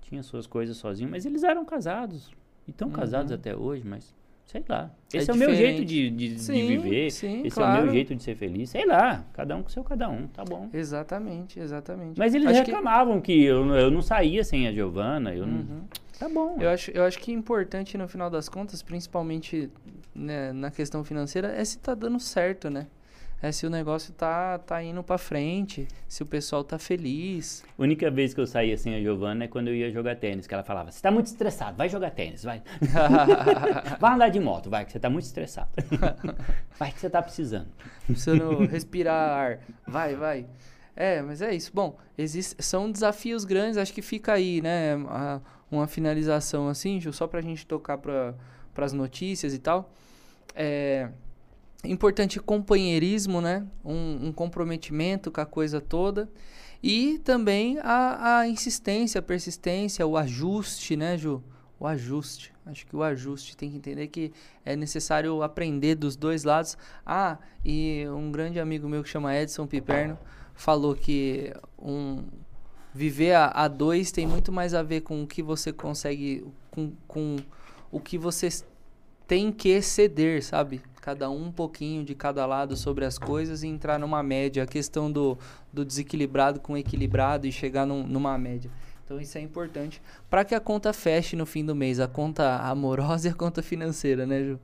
Tinha suas coisas sozinho, mas eles eram casados. E estão uhum. casados até hoje, mas sei lá. É Esse é, o meu jeito de, de, sim, de viver. Sim, Esse claro. é o meu jeito de ser feliz. Sei lá, cada um com seu cada um, tá bom. Exatamente, exatamente. Mas eles Acho reclamavam que... que, eu, eu não saía sem a Giovana, eu uhum. não Tá bom. Eu acho, eu acho que é importante no final das contas, principalmente né, na questão financeira, é se tá dando certo, né? É se o negócio tá, tá indo pra frente, se o pessoal tá feliz. A única vez que eu saía sem a Giovana é quando eu ia jogar tênis, que ela falava, você tá muito estressado, vai jogar tênis, vai. vai andar de moto, vai, que você tá muito estressado. vai que você tá precisando. Precisando respirar ar. Vai, vai. É, mas é isso. Bom, existe, são desafios grandes, acho que fica aí, né? A, uma finalização assim, Ju, só pra gente tocar para as notícias e tal. É importante companheirismo, né? Um, um, comprometimento com a coisa toda. E também a, a insistência, a persistência, o ajuste, né, Ju? O ajuste. Acho que o ajuste tem que entender que é necessário aprender dos dois lados. Ah, e um grande amigo meu que chama Edson Piperno falou que um, viver a, a dois tem muito mais a ver com o que você consegue, com, com o que você tem que ceder, sabe? Cada um um pouquinho de cada lado sobre as coisas e entrar numa média. A questão do, do desequilibrado com equilibrado e chegar num, numa média. Então isso é importante para que a conta feche no fim do mês, a conta amorosa e a conta financeira, né, Ju?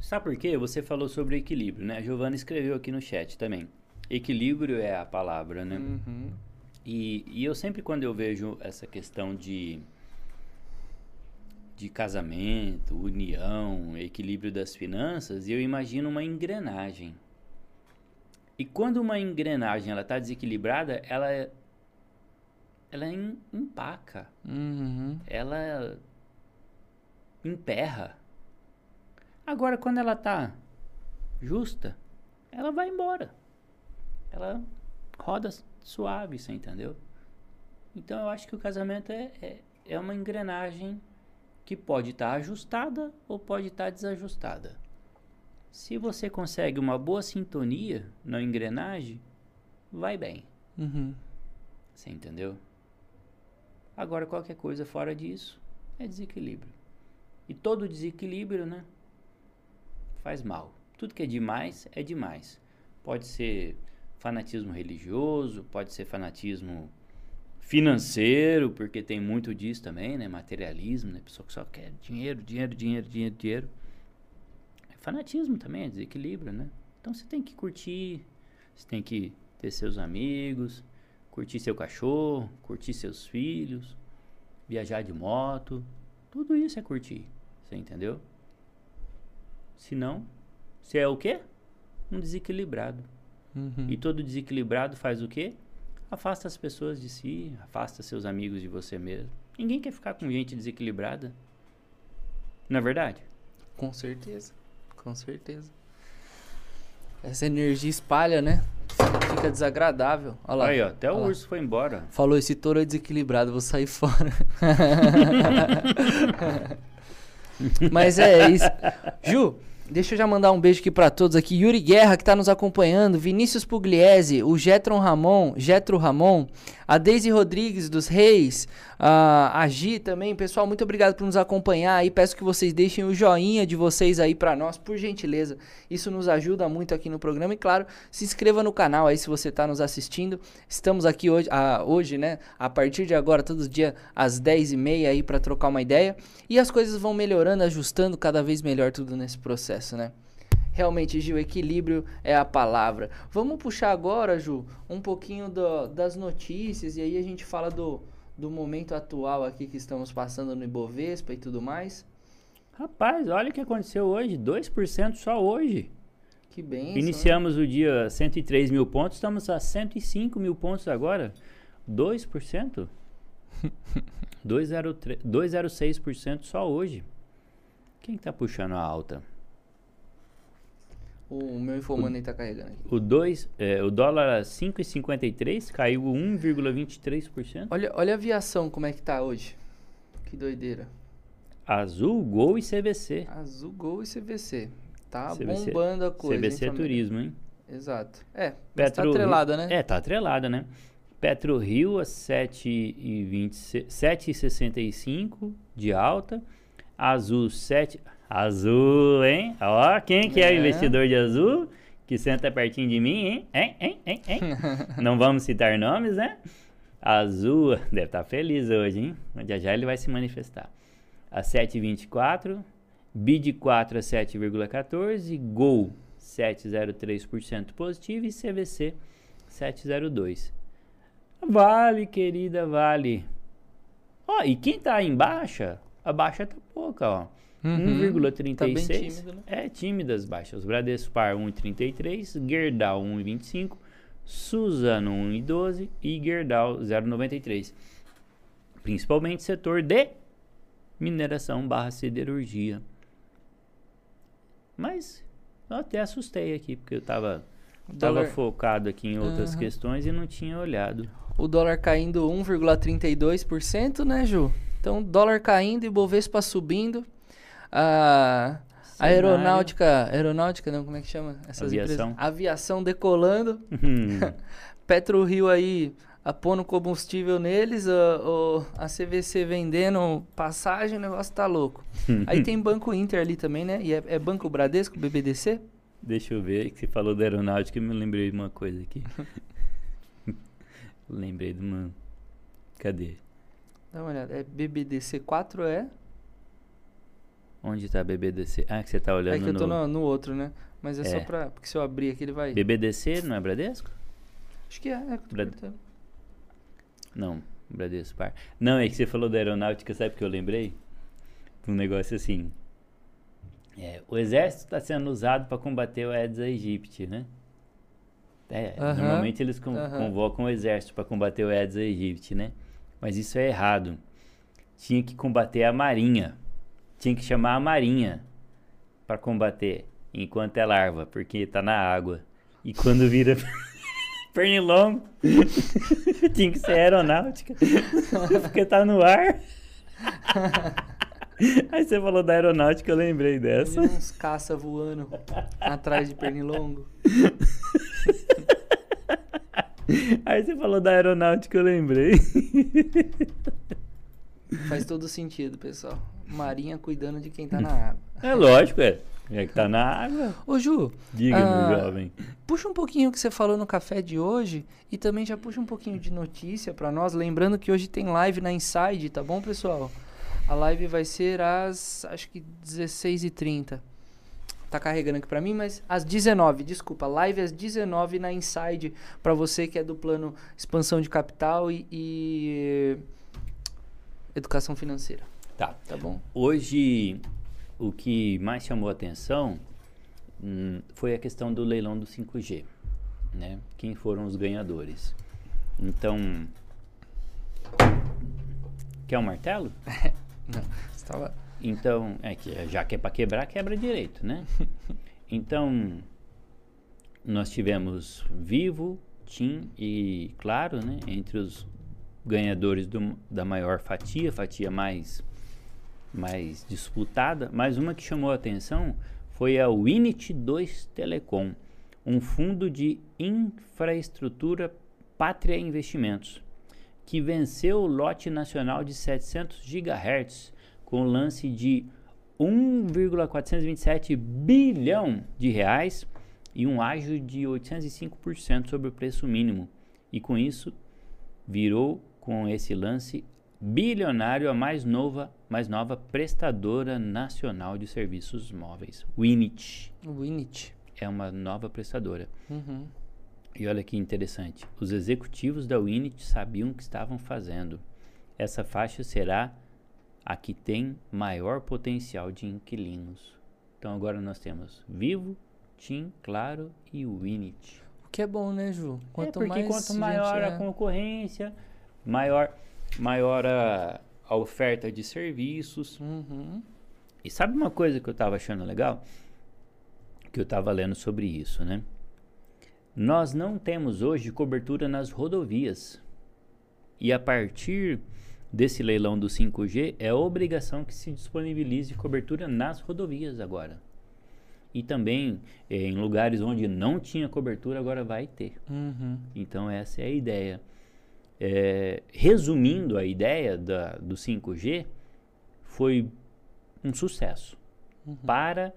Sabe por quê? Você falou sobre equilíbrio, né? A Giovana escreveu aqui no chat também. Equilíbrio é a palavra, né? Uhum. E, e eu sempre, quando eu vejo essa questão de, de casamento, união, equilíbrio das finanças, eu imagino uma engrenagem. E quando uma engrenagem ela está desequilibrada, ela ela empaca. Uhum. Ela emperra. Agora, quando ela está justa, ela vai embora. Ela roda suave, você entendeu? Então eu acho que o casamento é, é, é uma engrenagem que pode estar tá ajustada ou pode estar tá desajustada. Se você consegue uma boa sintonia na engrenagem, vai bem. Uhum. Você entendeu? Agora, qualquer coisa fora disso é desequilíbrio. E todo desequilíbrio, né? Faz mal. Tudo que é demais é demais. Pode ser fanatismo religioso, pode ser fanatismo financeiro, porque tem muito disso também, né? Materialismo, né? Pessoa que só quer dinheiro, dinheiro, dinheiro, dinheiro, dinheiro. É fanatismo também, é desequilíbrio, né? Então você tem que curtir, você tem que ter seus amigos, curtir seu cachorro, curtir seus filhos, viajar de moto. Tudo isso é curtir, você entendeu? Se não, você é o quê? Um desequilibrado. Uhum. E todo desequilibrado faz o quê? Afasta as pessoas de si, afasta seus amigos de você mesmo. Ninguém quer ficar com gente desequilibrada. Não é verdade? Com certeza. Com certeza. Essa energia espalha, né? Fica desagradável. Olha lá. Aí, ó, até o lá. urso foi embora. Falou, esse touro é desequilibrado, vou sair fora. Mas é isso. Ju, Deixa eu já mandar um beijo aqui para todos aqui. Yuri Guerra, que está nos acompanhando. Vinícius Pugliese, o Getron Ramon, Getro Ramon, a Deise Rodrigues dos Reis, a, a Gi também. Pessoal, muito obrigado por nos acompanhar aí. Peço que vocês deixem o joinha de vocês aí para nós, por gentileza. Isso nos ajuda muito aqui no programa. E claro, se inscreva no canal aí se você está nos assistindo. Estamos aqui hoje, a, hoje, né? A partir de agora, todo dia às 10h30 aí para trocar uma ideia. E as coisas vão melhorando, ajustando cada vez melhor tudo nesse processo processo, né? Realmente, Gil, equilíbrio é a palavra. Vamos puxar agora, Ju, um pouquinho do, das notícias e aí a gente fala do, do momento atual aqui que estamos passando no Ibovespa e tudo mais. Rapaz, olha o que aconteceu hoje, 2% só hoje. Que bem. Iniciamos o dia 103 mil pontos, estamos a 105 mil pontos agora. 2%? 2,06% só hoje. Quem está puxando a alta? O meu informante está carregando aqui. O, dois, é, o dólar a 5,53 caiu 1,23%. Olha, olha a aviação como é que tá hoje. Que doideira. Azul, Gol e CVC. Azul, Gol e CVC. Tá CVC, bombando a coisa. CVC hein, é turismo, hein? Exato. É, Petro tá atrelada, né? É, tá atrelada, né? Petro Rio a 7,65 de alta. Azul 7. Azul, hein? Ó, quem que é, é investidor de azul? Que senta pertinho de mim, hein? Hein, hein, hein, hein? Não vamos citar nomes, né? Azul deve estar tá feliz hoje, hein? Já já ele vai se manifestar. a 7,24%, BID 4 a 7,14%, Gol 7,03% positivo e CVC 7,02%. Vale, querida, vale. Ó, e quem tá em baixa, a baixa tá pouca, ó. Uhum. 1,36. Tá tímido, né? É tímida as baixas. Bradespar 1,33, Gerdau 1,25, Suzano 1,12 e Gerdau 0,93. Principalmente setor de mineração barra siderurgia. Mas eu até assustei aqui, porque eu tava, tava Dólar- focado aqui em outras Aham. questões e não tinha olhado. O dólar caindo 1,32%, né, Ju? Então, dólar caindo e Bovespa subindo. A, a aeronáutica, aeronáutica não, como é que chama? Essas Aviação. empresas? Aviação decolando. Hum, PetroRio aí apondo combustível neles, a, a CVC vendendo passagem, o negócio tá louco. Aí tem Banco Inter ali também, né? E é, é Banco Bradesco, BBDC? Deixa eu ver, que você falou da aeronáutica e me lembrei de uma coisa aqui. lembrei de uma. Cadê? Dá uma olhada. É BBDC 4 é? Onde tá a BBDC? Ah, que você tá olhando É que eu tô no. no, no outro, né? Mas é, só É. pra. Porque se eu abrir aqui ele vai. BBDC não é Bradesco? Acho que é, é que Brad-. Não, Bradesco Par. Não, é que você falou da aeronáutica, sabe o que eu lembrei? Um negócio assim. É, o exército está sendo usado para combater o Aedes aegypti, né? É, Aham, normalmente eles con- aham. convocam o exército para combater o Aedes aegypti, né? Mas isso é errado. Tinha que combater a marinha. Tinha que chamar a marinha para combater enquanto é larva, porque tá na água. E quando vira pernilongo, tinha que ser aeronáutica, porque tá no ar. Aí você falou da aeronáutica, eu lembrei dessa. Imagina uns caça voando atrás de pernilongo. Aí você falou da aeronáutica, eu lembrei. Faz todo sentido, pessoal. Marinha cuidando de quem tá na água. É lógico, é. É que tá na água. Ô, Ju, Diga, Ah, meu jovem. puxa um pouquinho o que você falou no café de hoje e também já puxa um pouquinho de notícia pra nós. Lembrando que hoje tem live na Inside, tá bom, pessoal? A live vai ser às, acho que 16h30. Tá carregando aqui pra mim, mas às 19, desculpa, live às 19 na Inside pra você que é do plano expansão de capital e, e educação financeira, Tá. tá bom? Hoje, o que mais chamou a atenção hum, foi a questão do leilão do 5G, né? Quem foram os ganhadores? Então, quer um martelo? Não, você tava Então, é que já que é para quebrar, quebra direito, né? Então, nós tivemos Vivo, TIM e Claro, né? Entre os ganhadores do- da maior fatia, fatia mais, mais disputada. Mas uma que chamou a atenção foi a Winit 2 Telecom, um fundo de infraestrutura Pátria Investimentos, que venceu o lote nacional de 700 GHz com lance de 1,427 bilhão de reais e um ágio de 805% sobre o preço mínimo. E com isso, virou com esse lance bilionário a mais nova, mais nova prestadora nacional de serviços móveis. Winit Winit. é uma nova prestadora. Uhum. E olha que interessante, os executivos da Winit sabiam o que estavam fazendo. Essa faixa será a que tem maior potencial de inquilinos. Então agora nós temos Vivo, TIM, Claro e Winit. O que é bom, né, Ju? Quanto é porque mais quanto maior é- a concorrência, maior, maior a, a oferta de serviços. Uhum. E sabe uma coisa que eu estava achando legal? Que eu estava lendo sobre isso, né? Nós não temos hoje cobertura nas rodovias. E a partir desse leilão do 5G, é obrigação que se disponibilize cobertura nas rodovias agora. E também eh, em lugares onde não tinha cobertura, agora vai ter. Uhum. Então essa é a ideia. É, resumindo a ideia da, do 5G, foi um sucesso. Para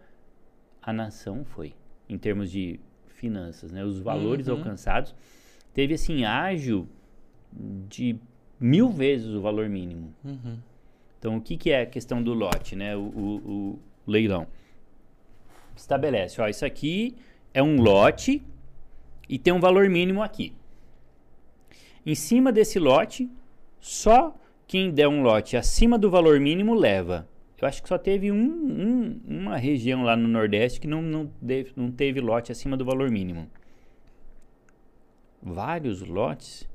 a nação foi, em termos de finanças, né? Os valores Uhum. alcançados teve assim ágio de mil vezes o valor mínimo. Uhum. Então, o que, que é a questão do lote, né? O, o, o leilão. Estabelece, ó, isso aqui é um lote e tem um valor mínimo aqui. Em cima desse lote, só quem der um lote acima do valor mínimo leva. Eu acho que só teve um, um, uma região lá no Nordeste que não, não, deve, não teve lote acima do valor mínimo. Vários lotes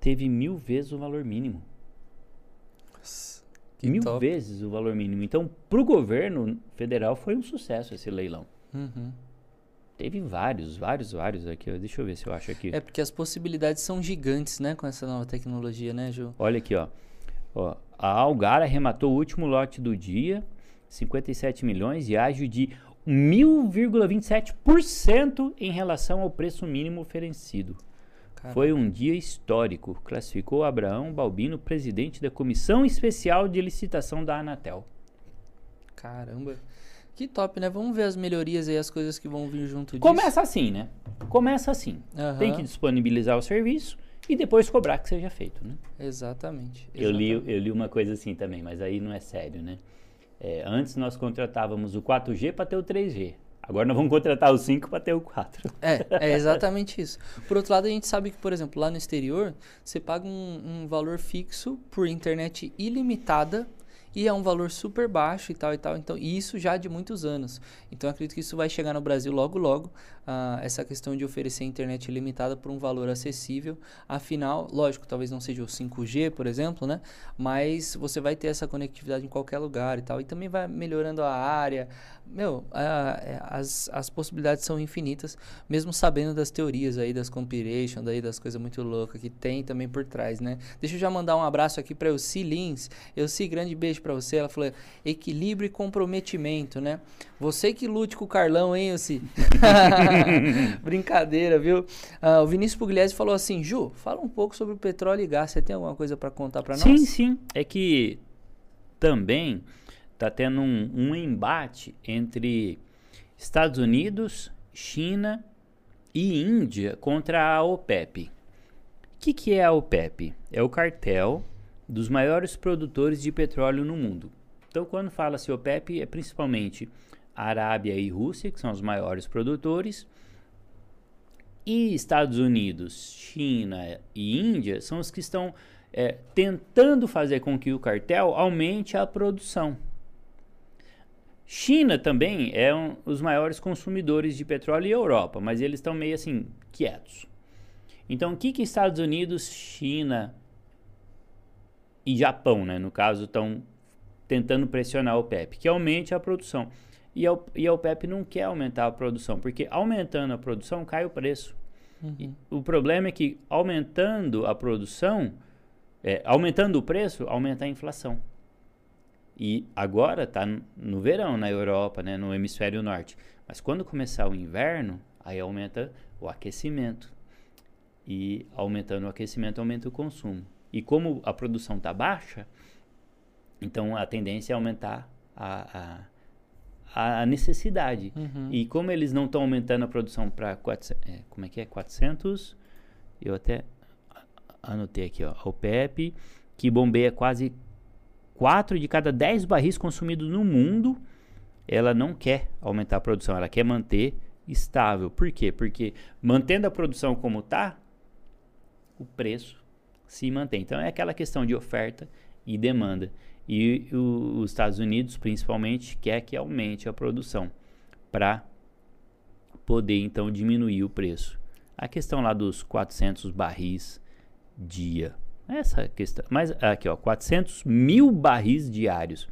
teve mil vezes o valor mínimo. Que mil top. vezes o valor mínimo. Então, para o governo federal foi um sucesso esse leilão. Uhum. Teve vários, vários, vários aqui. Deixa eu ver se eu acho aqui. É porque as possibilidades são gigantes, né, com essa nova tecnologia, né, Ju? Olha aqui, ó. ó. A Algar arrematou o último lote do dia, 57 milhões, e ágio de 1.027% em relação ao preço mínimo oferecido. Cara, Foi um dia histórico, classificou Abraão Balbino, presidente da Comissão Especial de Licitação da Anatel. Caramba. Que top, né? Vamos ver as melhorias aí, as coisas que vão vir junto disso. Começa assim, né? Começa assim. Aham. Tem que disponibilizar o serviço e depois cobrar que seja feito, né? Exatamente. Eu li, exatamente. eu li uma coisa assim também, mas aí não é sério, né? É, antes nós contratávamos o 4G para ter o 3G. Agora nós vamos contratar o 5 para ter o 4. É, é exatamente isso. Por outro lado, a gente sabe que, por exemplo, lá no exterior, você paga um, um valor fixo por internet ilimitada e é um valor super baixo e tal e tal. Então, e isso já de muitos anos. Então, acredito que isso vai chegar no Brasil logo, logo. ah, essa questão de oferecer internet ilimitada por um valor acessível. Afinal, lógico, talvez não seja o 5G, por exemplo, né? Mas você vai ter essa conectividade em qualquer lugar e tal. E também vai melhorando a área. Meu, a- é, as, as possibilidades são infinitas, mesmo sabendo das teorias aí, das conspiration, daí das coisas muito loucas que tem também por trás, né? Deixa eu já mandar um abraço aqui para Elci Lins. Elci, grande beijo para você. Ela falou equilíbrio e comprometimento, né? Você que lute com o Carlão, hein, Elci? Brincadeira, viu? Ah, o Vinícius Pugliese falou assim, Ju, fala um pouco sobre o petróleo e gás. Você tem alguma coisa para contar para Sim, nós? sim. É que também está tendo um, um embate entre Estados Unidos, China e Índia contra a OPEP. O que, que é a OPEP? É o cartel dos maiores produtores de petróleo no mundo. Então, quando fala-se OPEP, é principalmente Arábia e Rússia, que são os maiores produtores, e Estados Unidos, China e Índia são os que estão é, tentando fazer com que o cartel aumente a produção. China também é um, os maiores consumidores de petróleo e Europa, mas eles estão meio assim quietos. Então, o que que Estados Unidos, China e Japão, né, no caso, estão tentando pressionar a OPEP? Que aumente a produção. E a, e a OPEP não quer aumentar a produção, porque aumentando a produção cai o preço. E o problema é que aumentando a produção, é, aumentando o preço, aumenta a inflação. E agora está no verão na Europa, né, no hemisfério norte. Mas quando começar o inverno, aí aumenta o aquecimento. E aumentando o aquecimento, aumenta o consumo. E como a produção está baixa, então a tendência é aumentar a, a, a necessidade. Uhum. E como eles não estão aumentando a produção para é, como é que é 400, eu até anotei aqui, ó, a OPEP, que bombeia quase 4 de cada 10 barris consumidos no mundo, ela não quer aumentar a produção, ela quer manter estável. Por quê? Porque mantendo a produção como está, o preço se mantém. Então é aquela questão de oferta e demanda. E o- os Estados Unidos, principalmente, quer que aumente a produção para poder então diminuir o preço. A questão lá dos 400 barris dia. Essa questão. Mas aqui, ó, 400 mil barris diários.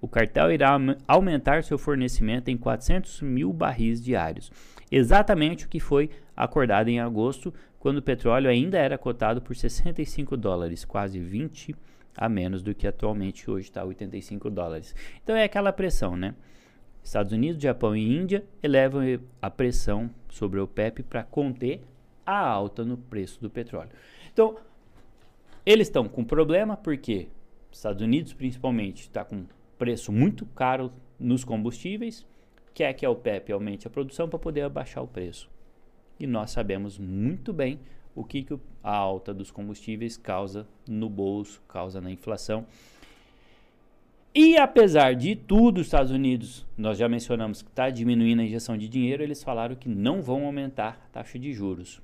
O cartel irá aumentar seu fornecimento em 400 mil barris diários. Exatamente o que foi acordado em agosto, quando o petróleo ainda era cotado por 65 dólares, quase 20 a menos do que atualmente hoje está 85 dólares. Então é aquela pressão, né? Estados Unidos, Japão e Índia elevam a pressão sobre o OPEP para conter a alta no preço do petróleo. Então, eles estão com problema porque Estados Unidos, principalmente, está com preço muito caro nos combustíveis, quer que a OPEP aumente a produção para poder abaixar o preço. E nós sabemos muito bem o que, que a alta dos combustíveis causa no bolso, causa na inflação. E apesar de tudo, os Estados Unidos, nós já mencionamos que está diminuindo a injeção de dinheiro, eles falaram que não vão aumentar a taxa de juros.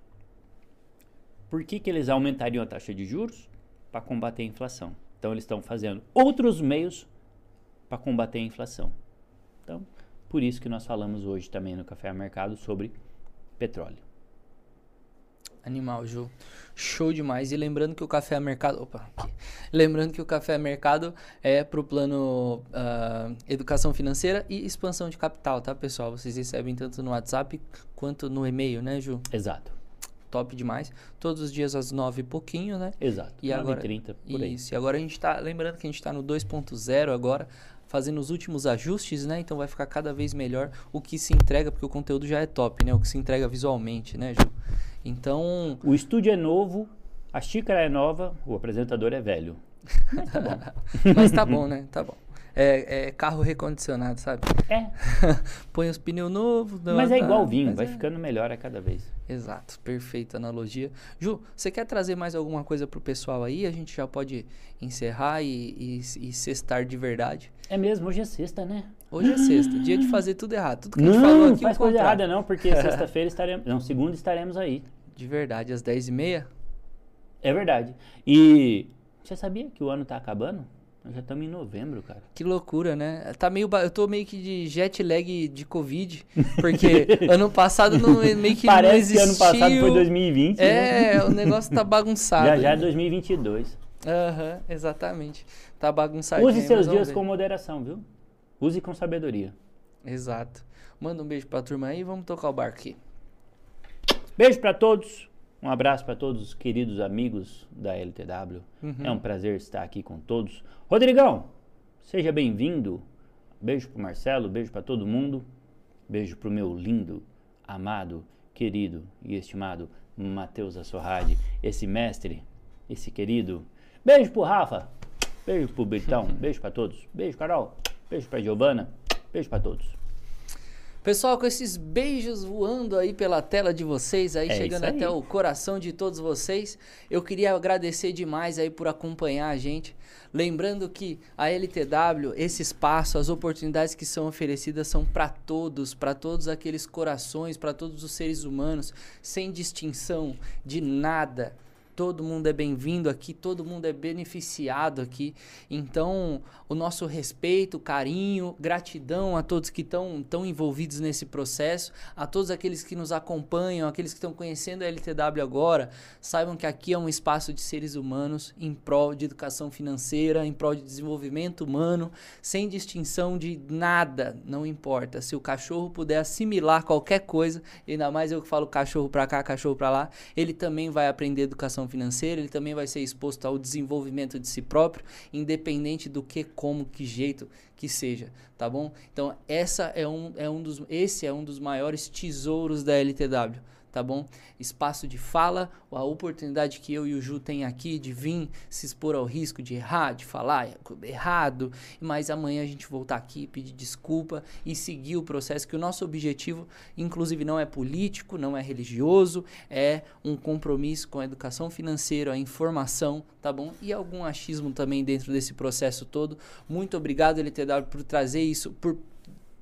Por que, que eles aumentariam a taxa de juros? Para combater a inflação. Então, eles estão fazendo outros meios para combater a inflação. Então, por isso que nós falamos hoje também no Café Mercado sobre petróleo. Animal, Ju. Show demais. E lembrando que o Café a Mercado. Opa. Lembrando que o Café a Mercado é pro plano uh, Educação Financeira e Expansão de Capital, tá, pessoal? Vocês recebem tanto no WhatsApp quanto no e-mail, né, Ju? Exato. Top demais. Todos os dias às nove e pouquinho, né? Exato. E agora, 30 por aí. Isso. E agora a gente tá. Lembrando que a gente tá no 2.0 agora fazendo os últimos ajustes, né? Então vai ficar cada vez melhor o que se entrega, porque o conteúdo já é top, né? O que se entrega visualmente, né, Ju? Então. O estúdio é novo, a xícara é nova, o apresentador é velho. Mas tá bom. Mas tá bom, né? Tá bom. É, é carro recondicionado, sabe? É. Põe os pneus novos. Mas é igual vinho, vai é... ficando melhor a cada vez. Exato, perfeita analogia. Ju, você quer trazer mais alguma coisa pro pessoal aí? A gente já pode encerrar e, e, e sextar de verdade. É mesmo, hoje é sexta, né? Hoje é sexta, dia de fazer tudo errado. Tudo que não, a gente falou aqui, faz coisa errada não, porque sexta-feira estaremos... Não, segunda estaremos aí. De verdade, às 10h30? É verdade. E você sabia que o ano tá acabando? Nós já estamos em novembro, cara. Que loucura, né? Tá meio ba... Eu tô meio que de jet lag de Covid, porque ano passado não, meio que Parece não existiu. que ano passado foi 2020. É, né? o negócio tá bagunçado. já já é 2022. Aham, uhum, exatamente. Tá bagunçado. Use seus dias com moderação, viu? Use com sabedoria. Exato. Manda um beijo pra turma aí e vamos tocar o barco aqui. Beijo para todos. Um abraço para todos os queridos amigos da LTW. Uhum. É um prazer estar aqui com todos. Rodrigão, seja bem-vindo. Beijo pro Marcelo, beijo para todo mundo. Beijo pro meu lindo, amado, querido e estimado Matheus Assorrade, esse mestre, esse querido. Beijo pro Rafa. Beijo pro Britão. Beijo para todos. Beijo, Carol. Beijo pra Giovana. Beijo para todos. Pessoal, com esses beijos voando aí pela tela de vocês, aí é chegando aí. até o coração de todos vocês, eu queria agradecer demais aí por acompanhar a gente. Lembrando que a LTW, esse espaço, as oportunidades que são oferecidas são para todos, para todos aqueles corações, para todos os seres humanos, sem distinção de nada todo mundo é bem-vindo aqui, todo mundo é beneficiado aqui. Então, o nosso respeito, carinho, gratidão a todos que estão tão envolvidos nesse processo, a todos aqueles que nos acompanham, aqueles que estão conhecendo a LTW agora, saibam que aqui é um espaço de seres humanos em prol de educação financeira, em prol de desenvolvimento humano, sem distinção de nada, não importa. Se o cachorro puder assimilar qualquer coisa, ainda mais eu que falo cachorro para cá, cachorro para lá, ele também vai aprender educação financeira, ele também vai ser exposto ao desenvolvimento de si próprio, independente do que, como, que jeito que seja, tá bom? Então, essa é um, é um dos, esse é um dos maiores tesouros da LTW tá bom? Espaço de fala, a oportunidade que eu e o Ju tem aqui de vir se expor ao risco de errar, de falar errado, mas amanhã a gente voltar aqui, pedir desculpa e seguir o processo que o nosso objetivo, inclusive não é político, não é religioso, é um compromisso com a educação financeira, a informação, tá bom? E algum achismo também dentro desse processo todo. Muito obrigado LTW por trazer isso, por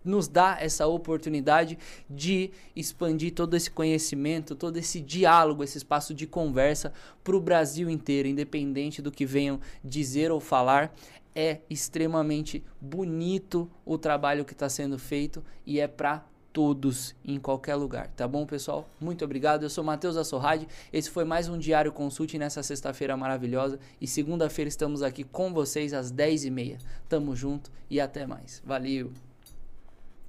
nos dá essa oportunidade de expandir todo esse conhecimento, todo esse diálogo, esse espaço de conversa para o Brasil inteiro, independente do que venham dizer ou falar. É extremamente bonito o trabalho que está sendo feito e é para todos em qualquer lugar, tá bom, pessoal? Muito obrigado. Eu sou Matheus Assorrade. Esse foi mais um Diário Consulte nessa sexta-feira maravilhosa. E segunda-feira estamos aqui com vocês às 10h30. Tamo junto e até mais. Valeu!